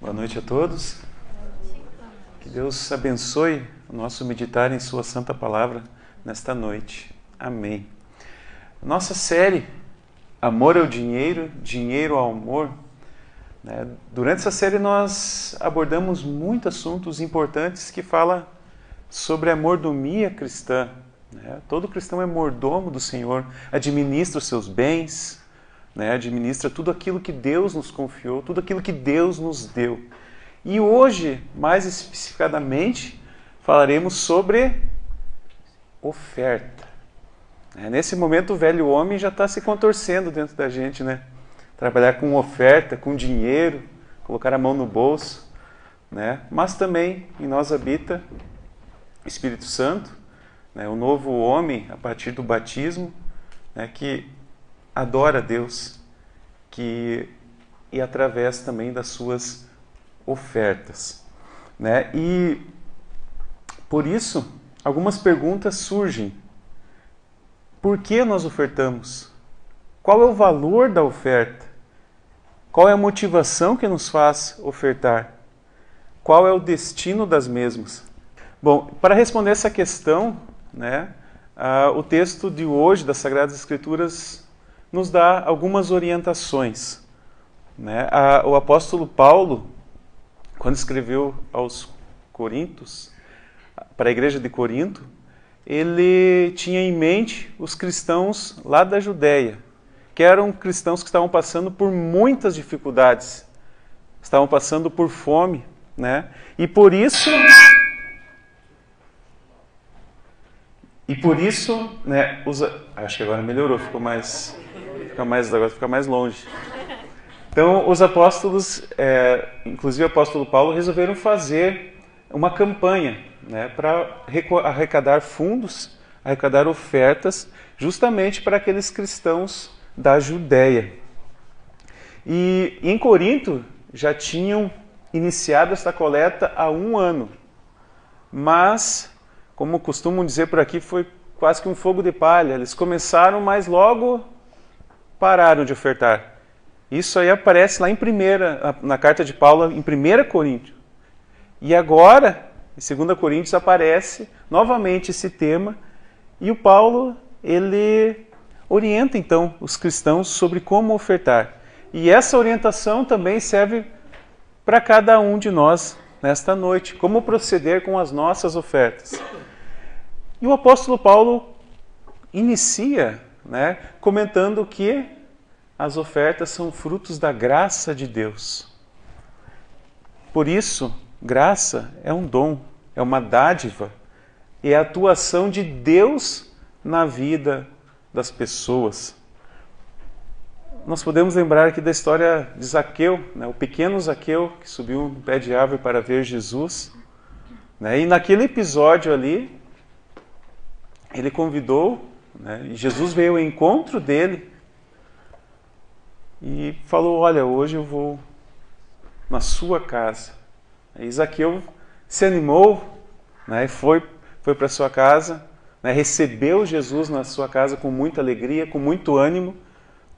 Boa noite a todos. Que Deus abençoe o nosso meditar em Sua Santa Palavra nesta noite. Amém. Nossa série Amor ao Dinheiro, Dinheiro ao Amor. Né? Durante essa série nós abordamos muitos assuntos importantes que falam sobre a mordomia cristã. Né? Todo cristão é mordomo do Senhor, administra os seus bens, né? administra tudo aquilo que Deus nos confiou, tudo aquilo que Deus nos deu. E hoje, mais especificadamente, falaremos sobre oferta. É, nesse momento, o velho homem já está se contorcendo dentro da gente, né? Trabalhar com oferta, com dinheiro, colocar a mão no bolso, né? Mas também em nós habita o Espírito Santo, né? o novo homem a partir do batismo, né? que adora a Deus que e através também das suas ofertas, né? E por isso algumas perguntas surgem. Por que nós ofertamos? Qual é o valor da oferta? Qual é a motivação que nos faz ofertar? Qual é o destino das mesmas? Bom, para responder essa questão, né, uh, o texto de hoje das Sagradas Escrituras nos dá algumas orientações. Né? A, o apóstolo Paulo, quando escreveu aos Coríntios, para a igreja de Corinto, ele tinha em mente os cristãos lá da Judéia, que eram cristãos que estavam passando por muitas dificuldades, estavam passando por fome, né? E por isso e por isso, né, usa, acho que agora melhorou, ficou mais fica mais, agora fica mais longe. Então, os apóstolos, é, inclusive o apóstolo Paulo, resolveram fazer uma campanha né, para arrecadar fundos, arrecadar ofertas, justamente para aqueles cristãos da Judéia. E em Corinto já tinham iniciado esta coleta há um ano, mas, como costumam dizer por aqui, foi quase que um fogo de palha. Eles começaram, mas logo pararam de ofertar. Isso aí aparece lá em primeira, na carta de Paulo, em 1 Coríntios. E agora, em 2 Coríntios, aparece novamente esse tema, e o Paulo, ele orienta então os cristãos sobre como ofertar. E essa orientação também serve para cada um de nós nesta noite, como proceder com as nossas ofertas. E o apóstolo Paulo inicia né, comentando que as ofertas são frutos da graça de Deus. Por isso, graça é um dom, é uma dádiva, é a atuação de Deus na vida das pessoas. Nós podemos lembrar aqui da história de Zaqueu, né, o pequeno Zaqueu que subiu no pé de árvore para ver Jesus. Né, e naquele episódio ali, ele convidou, né, e Jesus veio ao encontro dele e falou: Olha, hoje eu vou na sua casa. Aí Zaqueu se animou né, e foi, foi para sua casa, né, recebeu Jesus na sua casa com muita alegria, com muito ânimo,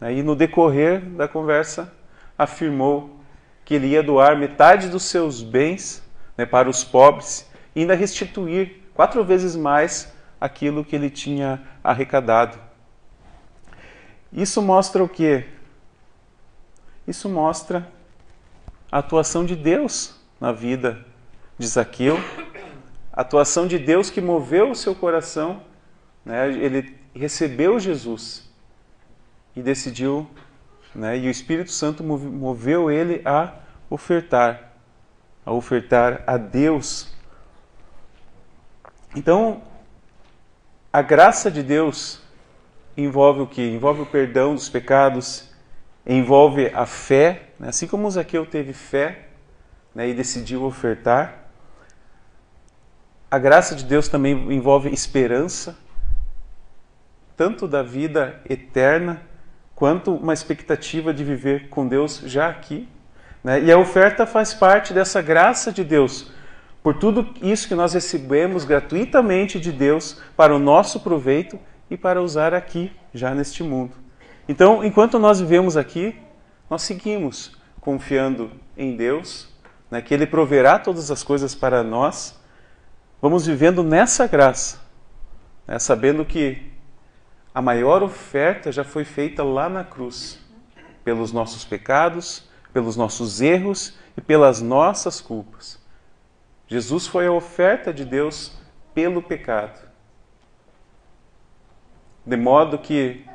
né, e no decorrer da conversa afirmou que ele ia doar metade dos seus bens né, para os pobres e ainda restituir quatro vezes mais aquilo que ele tinha arrecadado. Isso mostra o que? Isso mostra a atuação de Deus na vida de Zaqueu, a atuação de Deus que moveu o seu coração. Né? Ele recebeu Jesus e decidiu, né? e o Espírito Santo moveu ele a ofertar, a ofertar a Deus. Então, a graça de Deus envolve o que? Envolve o perdão dos pecados, envolve a fé, né? assim como Zaqueu teve fé né, e decidiu ofertar. A graça de Deus também envolve esperança, tanto da vida eterna, quanto uma expectativa de viver com Deus já aqui. Né? E a oferta faz parte dessa graça de Deus por tudo isso que nós recebemos gratuitamente de Deus para o nosso proveito e para usar aqui, já neste mundo. Então, enquanto nós vivemos aqui, nós seguimos confiando em Deus, né, que Ele proverá todas as coisas para nós, vamos vivendo nessa graça, né, sabendo que a maior oferta já foi feita lá na cruz, pelos nossos pecados, pelos nossos erros e pelas nossas culpas. Jesus foi a oferta de Deus pelo pecado. De modo que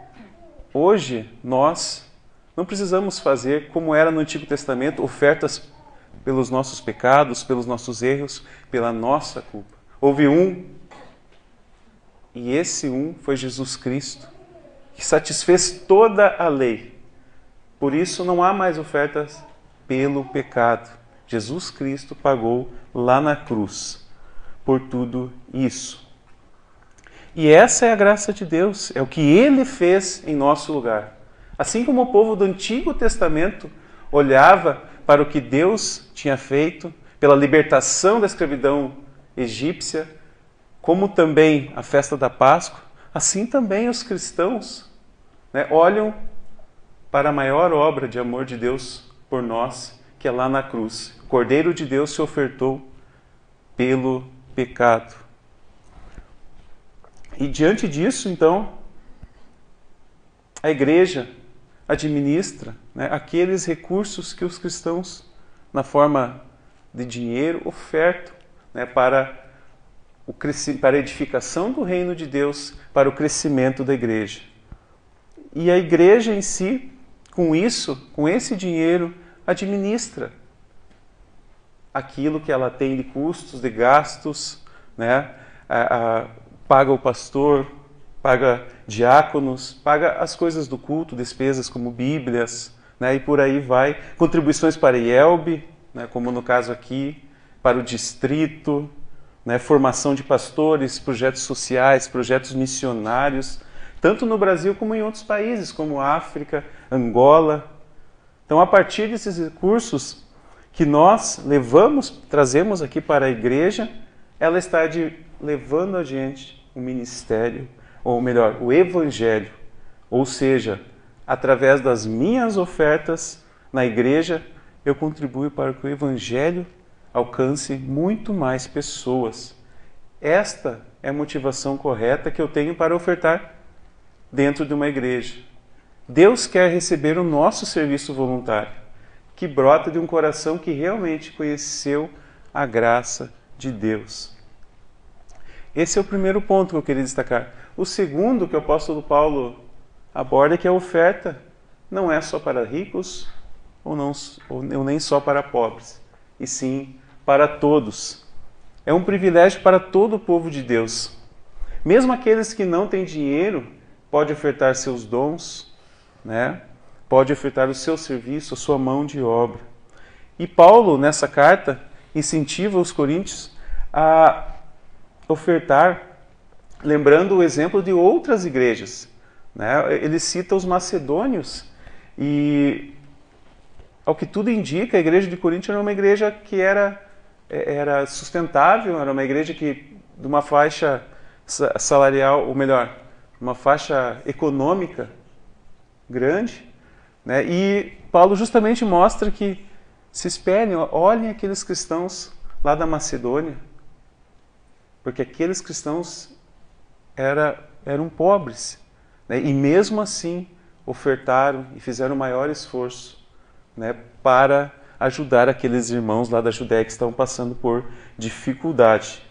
hoje nós não precisamos fazer como era no Antigo Testamento, ofertas pelos nossos pecados, pelos nossos erros, pela nossa culpa. Houve um, e esse um foi Jesus Cristo, que satisfez toda a lei. Por isso não há mais ofertas pelo pecado. Jesus Cristo pagou lá na cruz por tudo isso. E essa é a graça de Deus, é o que ele fez em nosso lugar. Assim como o povo do Antigo Testamento olhava para o que Deus tinha feito pela libertação da escravidão egípcia, como também a festa da Páscoa, assim também os cristãos né, olham para a maior obra de amor de Deus por nós, que é lá na cruz. O Cordeiro de Deus se ofertou pelo pecado. E diante disso, então, a igreja administra né, aqueles recursos que os cristãos, na forma de dinheiro, ofertam né, para, o, para a edificação do reino de Deus, para o crescimento da igreja. E a igreja em si, com isso, com esse dinheiro, administra aquilo que ela tem de custos, de gastos, né? A, a, paga o pastor, paga diáconos, paga as coisas do culto, despesas como Bíblias, né, e por aí vai. Contribuições para IELB, né, como no caso aqui, para o distrito, né, formação de pastores, projetos sociais, projetos missionários, tanto no Brasil como em outros países, como África, Angola. Então, a partir desses recursos que nós levamos, trazemos aqui para a igreja, ela está de, levando adiante o ministério, ou melhor, o evangelho. Ou seja, através das minhas ofertas na igreja, eu contribuo para que o evangelho alcance muito mais pessoas. Esta é a motivação correta que eu tenho para ofertar dentro de uma igreja. Deus quer receber o nosso serviço voluntário, que brota de um coração que realmente conheceu a graça de Deus. Esse é o primeiro ponto que eu queria destacar. O segundo que o apóstolo Paulo aborda é que a oferta não é só para ricos ou, não, ou nem só para pobres, e sim para todos. É um privilégio para todo o povo de Deus. Mesmo aqueles que não têm dinheiro, pode ofertar seus dons, né? pode ofertar o seu serviço, a sua mão de obra. E Paulo, nessa carta, incentiva os coríntios a ofertar, lembrando o exemplo de outras igrejas. Né? Ele cita os macedônios e, ao que tudo indica, a igreja de Corinto era uma igreja que era, era sustentável, era uma igreja que de uma faixa salarial, ou melhor, uma faixa econômica grande, né? E Paulo justamente mostra que se espelhem, olhem aqueles cristãos lá da Macedônia, porque aqueles cristãos era, eram pobres. Né? E mesmo assim ofertaram e fizeram o maior esforço né, para ajudar aqueles irmãos lá da Judéia que estavam passando por dificuldade.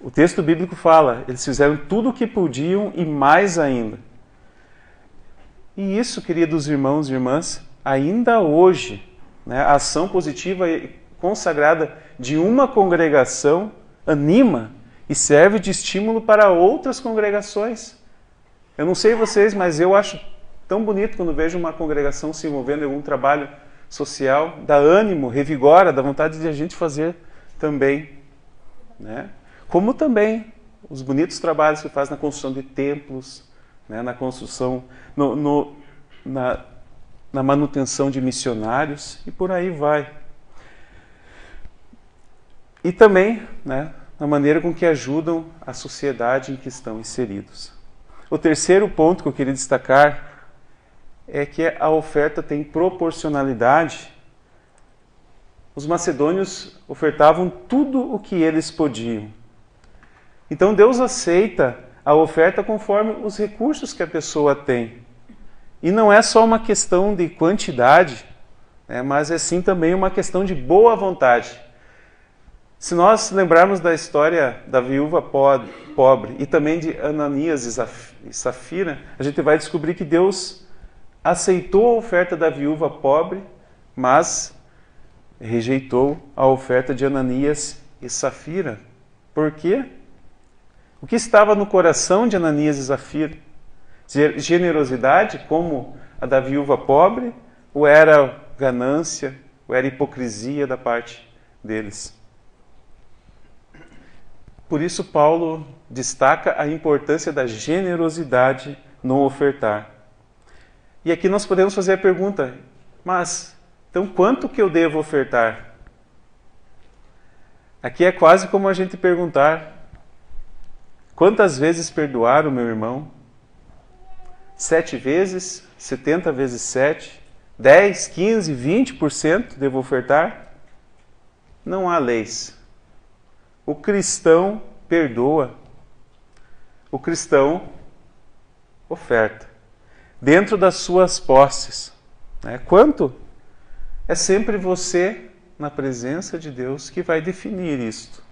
O texto bíblico fala, eles fizeram tudo o que podiam e mais ainda. E isso, queridos irmãos e irmãs, ainda hoje, né, a ação positiva e consagrada de uma congregação anima e serve de estímulo para outras congregações. Eu não sei vocês, mas eu acho tão bonito quando vejo uma congregação se envolvendo em algum trabalho social, dá ânimo, revigora, dá vontade de a gente fazer também. Né? Como também os bonitos trabalhos que faz na construção de templos, né? na construção, no, no, na, na manutenção de missionários e por aí vai. E também, né, na maneira com que ajudam a sociedade em que estão inseridos. O terceiro ponto que eu queria destacar é que a oferta tem proporcionalidade os macedônios ofertavam tudo o que eles podiam. Então Deus aceita a oferta conforme os recursos que a pessoa tem. E não é só uma questão de quantidade, né, mas é sim também uma questão de boa vontade. Se nós lembrarmos da história da viúva pobre e também de Ananias e Safira, a gente vai descobrir que Deus aceitou a oferta da viúva pobre, mas rejeitou a oferta de Ananias e Safira. Por quê? O que estava no coração de Ananias e Safira? Generosidade, como a da viúva pobre, ou era ganância, ou era hipocrisia da parte deles? Por isso, Paulo destaca a importância da generosidade no ofertar. E aqui nós podemos fazer a pergunta: mas então quanto que eu devo ofertar? Aqui é quase como a gente perguntar: quantas vezes perdoar o meu irmão? Sete vezes? Setenta vezes sete? Dez, quinze, vinte por cento devo ofertar? Não há leis. O cristão perdoa. O cristão oferta. Dentro das suas posses. Né? Quanto? É sempre você, na presença de Deus, que vai definir isto.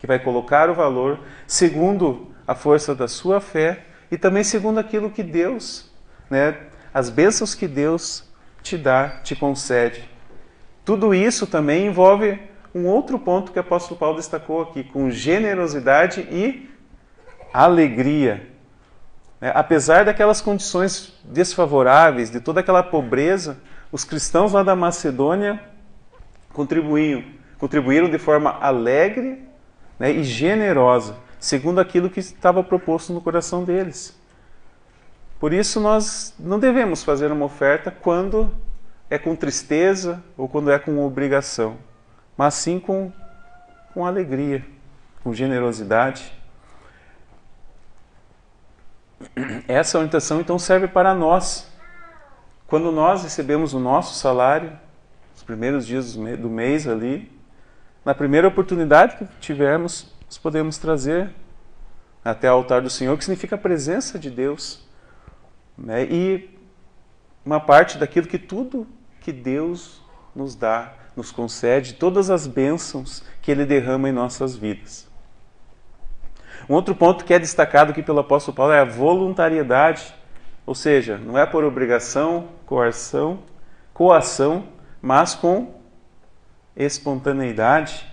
Que vai colocar o valor segundo a força da sua fé e também segundo aquilo que Deus, né, as bênçãos que Deus te dá, te concede. Tudo isso também envolve um outro ponto que o apóstolo Paulo destacou aqui, com generosidade e alegria. É, apesar daquelas condições desfavoráveis, de toda aquela pobreza, os cristãos lá da Macedônia contribuíram, contribuíram de forma alegre né, e generosa, segundo aquilo que estava proposto no coração deles. Por isso, nós não devemos fazer uma oferta quando é com tristeza ou quando é com obrigação mas sim com, com alegria, com generosidade. Essa orientação então serve para nós. Quando nós recebemos o nosso salário, os primeiros dias do mês ali, na primeira oportunidade que tivermos, nós podemos trazer até o altar do Senhor, que significa a presença de Deus. Né? E uma parte daquilo que tudo que Deus nos dá nos concede todas as bênçãos que Ele derrama em nossas vidas. Um outro ponto que é destacado aqui pelo apóstolo Paulo é a voluntariedade, ou seja, não é por obrigação, coerção, coação, mas com espontaneidade.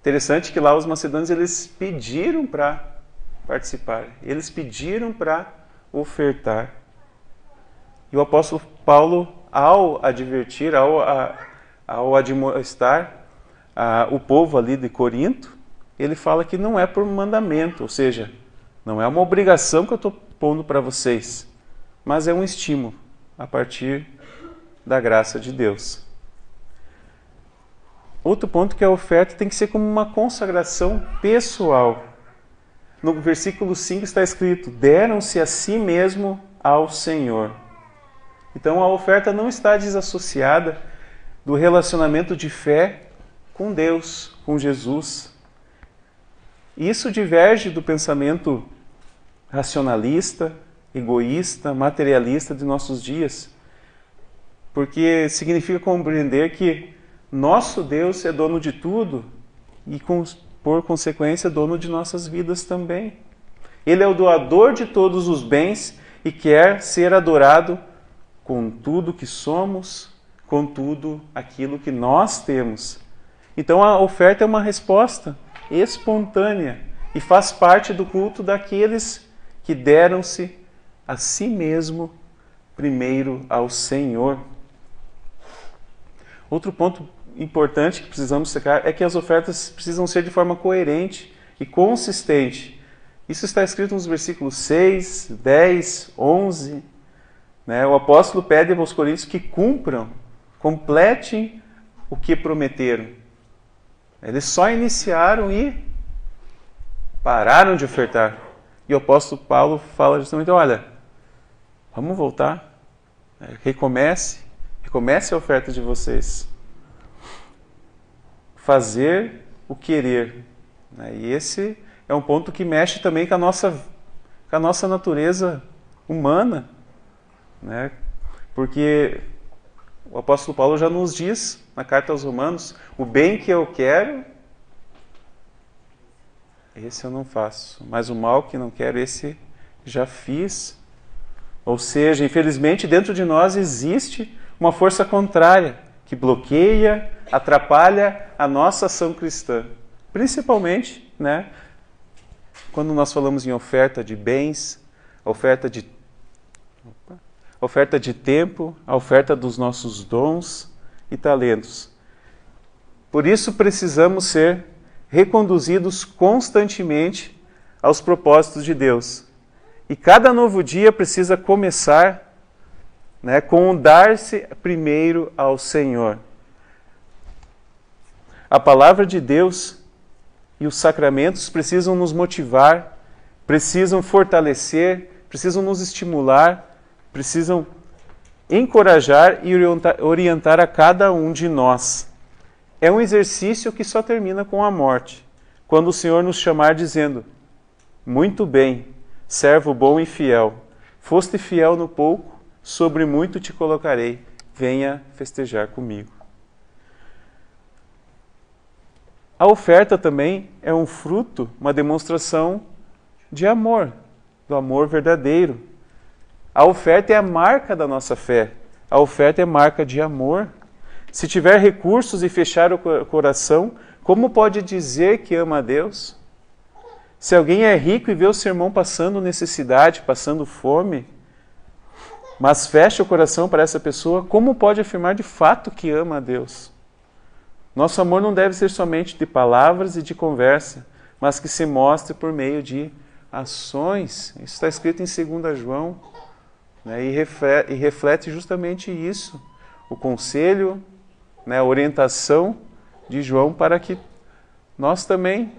Interessante que lá os macedônios eles pediram para participar, eles pediram para ofertar. E o apóstolo Paulo, ao advertir, ao ao admoestar o povo ali de Corinto, ele fala que não é por mandamento, ou seja, não é uma obrigação que eu estou pondo para vocês, mas é um estímulo a partir da graça de Deus. Outro ponto que a oferta tem que ser como uma consagração pessoal. No versículo 5 está escrito: deram-se a si mesmo ao Senhor. Então a oferta não está desassociada do relacionamento de fé com Deus, com Jesus. Isso diverge do pensamento racionalista, egoísta, materialista de nossos dias, porque significa compreender que nosso Deus é dono de tudo e, por consequência, dono de nossas vidas também. Ele é o doador de todos os bens e quer ser adorado com tudo que somos, com tudo aquilo que nós temos. Então a oferta é uma resposta espontânea e faz parte do culto daqueles que deram-se a si mesmo primeiro ao Senhor. Outro ponto importante que precisamos secar é que as ofertas precisam ser de forma coerente e consistente. Isso está escrito nos versículos 6, 10, 11. Né? O apóstolo pede aos coríntios que cumpram completem o que prometeram. Eles só iniciaram e pararam de ofertar. E o apóstolo Paulo fala justamente: olha, vamos voltar, recomece, recomece a oferta de vocês. Fazer o querer. Né? E esse é um ponto que mexe também com a nossa, com a nossa natureza humana, né? porque o apóstolo Paulo já nos diz na carta aos Romanos: o bem que eu quero, esse eu não faço, mas o mal que não quero, esse já fiz. Ou seja, infelizmente dentro de nós existe uma força contrária que bloqueia, atrapalha a nossa ação cristã. Principalmente, né, quando nós falamos em oferta de bens, oferta de oferta de tempo, a oferta dos nossos dons e talentos. Por isso precisamos ser reconduzidos constantemente aos propósitos de Deus. E cada novo dia precisa começar né, com o dar-se primeiro ao Senhor. A palavra de Deus e os sacramentos precisam nos motivar, precisam fortalecer, precisam nos estimular, precisam encorajar e orientar a cada um de nós. É um exercício que só termina com a morte, quando o Senhor nos chamar dizendo: Muito bem, servo bom e fiel, foste fiel no pouco, sobre muito te colocarei, venha festejar comigo. A oferta também é um fruto, uma demonstração de amor, do amor verdadeiro. A oferta é a marca da nossa fé. A oferta é marca de amor. Se tiver recursos e fechar o coração, como pode dizer que ama a Deus? Se alguém é rico e vê o seu irmão passando necessidade, passando fome, mas fecha o coração para essa pessoa, como pode afirmar de fato que ama a Deus? Nosso amor não deve ser somente de palavras e de conversa, mas que se mostre por meio de ações. Isso está escrito em 2 João né, e, reflete, justamente isso. O conselho, né, a orientação de João para que nós também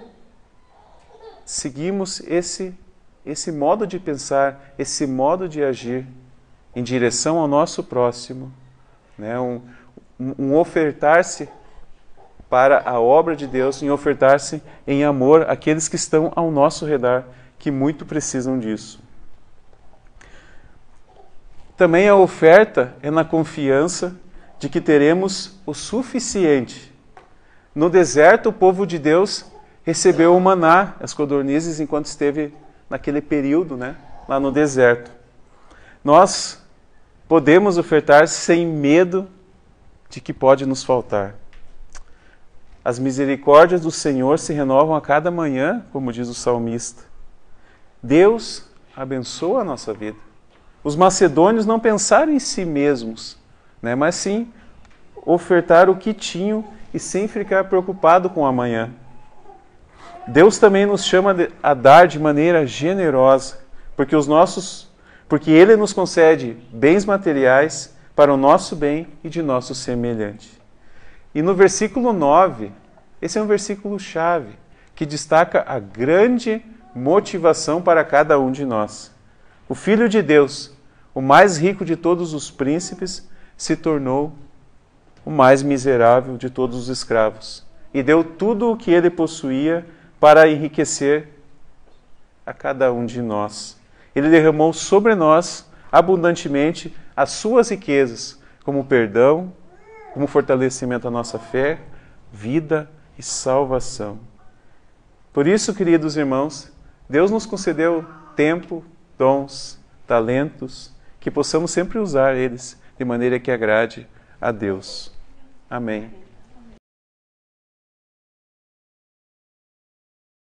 seguimos esse, esse modo de pensar, esse modo de agir em direção ao nosso próximo, né? um, um ofertar-se para a obra de Deus, em ofertar-se em amor àqueles que estão ao nosso redor, que muito precisam disso. Também a oferta é na confiança de que teremos o suficiente. No deserto, o povo de Deus recebeu o maná, as codornizes, enquanto esteve naquele período, né, lá no deserto. Nós podemos ofertar sem medo de que pode nos faltar. As misericórdias do Senhor se renovam a cada manhã, como diz o salmista. Deus abençoa a nossa vida. Os macedônios não pensaram em si mesmos, né, mas sim ofertar o que tinham e sem ficar preocupado com amanhã. Deus também nos chama a dar de maneira generosa, porque os nossos porque ele nos concede bens materiais para o nosso bem e de nosso semelhante. E no versículo 9, esse é um versículo chave que destaca a grande motivação para cada um de nós. O Filho de Deus, o mais rico de todos os príncipes, se tornou o mais miserável de todos os escravos e deu tudo o que ele possuía para enriquecer a cada um de nós. Ele derramou sobre nós abundantemente as suas riquezas, como perdão, como fortalecimento da nossa fé, vida e salvação. Por isso, queridos irmãos, Deus nos concedeu tempo, dons, talentos, que possamos sempre usar eles de maneira que agrade a Deus. Amém.